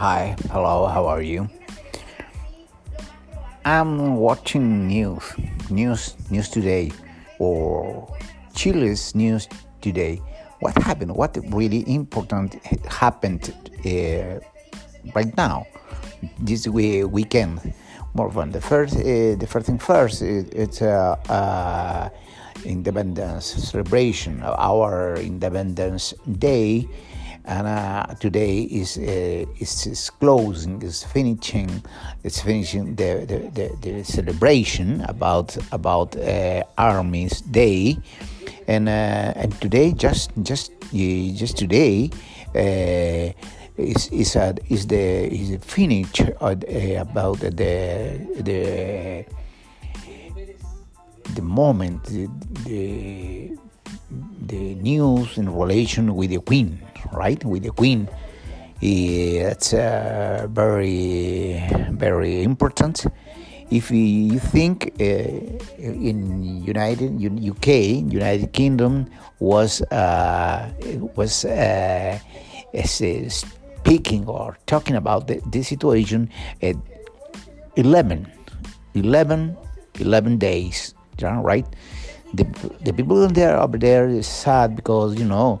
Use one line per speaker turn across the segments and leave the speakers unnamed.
Hi, hello, how are you? I'm watching news, news, news today, or Chile's news today. What happened? What really important happened uh, right now, this weekend? More than The first, uh, the first thing first, it, it's a. Uh, independence celebration, of our Independence Day and uh, today is, uh, is, closing, is finishing, it's finishing the, the, the, the celebration about about uh, Army's Day, and uh, and today just just just today. Uh, is is a, is the is a finish uh, about the the the moment the, the the news in relation with the Queen right? With the Queen. It's uh, very, very important. If you think uh, in United UK, United Kingdom was uh, was uh, speaking or talking about the, the situation at 11, 11, 11 days, right? The, the people there over there is sad because you know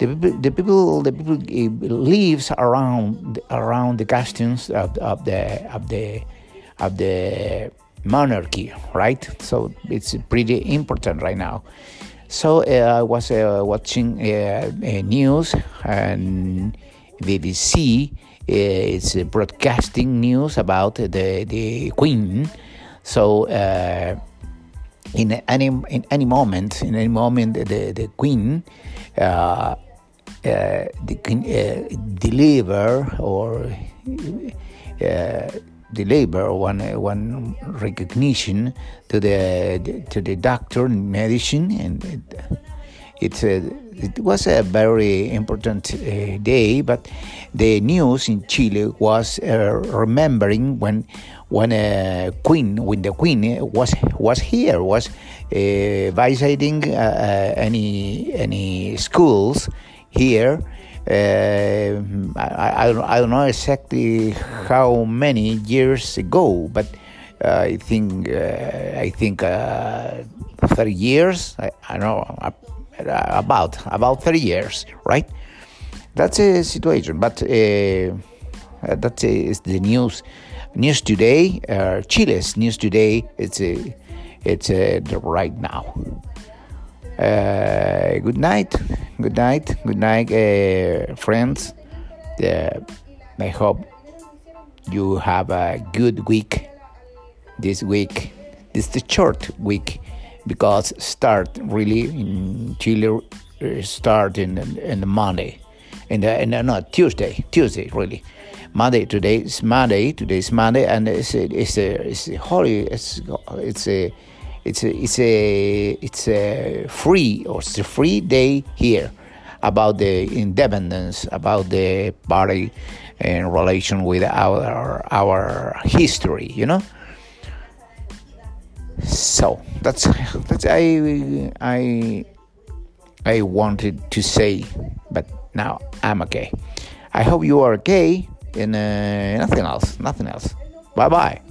the people, the people, the people lives around around the customs of, of the of the of the monarchy, right? So it's pretty important right now. So uh, I was uh, watching uh, news and BBC is broadcasting news about the the Queen. So in any in any moment, in any moment, the the Queen uh, uh, uh, deliver or uh, deliver one one recognition to the to the doctor in medicine and it, it, was a very important uh, day but the news in Chile was uh, remembering when when a queen when the queen was was here was uh, visiting any any schools here. Uh, I, I, don't, I don't know exactly how many years ago, but uh, I think uh, I think uh, 30 years. I, I know uh, about about 30 years, right? That's a situation, but uh, that is the news. News today, Chile's news today. It's a, it's a, right now. Good night, good night, good night, uh, friends. Uh, I hope you have a good week this week. This is the short week because start really in Chile uh, start in in Monday, and the, no Tuesday, Tuesday really. Monday today is Monday. Today is Monday, and it's it's a, it's a holy. It's it's a it's a, it's a it's a free or it's a free day here about the independence, about the party in relation with our our history, you know. So that's that's I I I wanted to say, but now I'm okay. I hope you are okay, and uh, nothing else, nothing else. Bye bye.